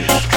Yeah.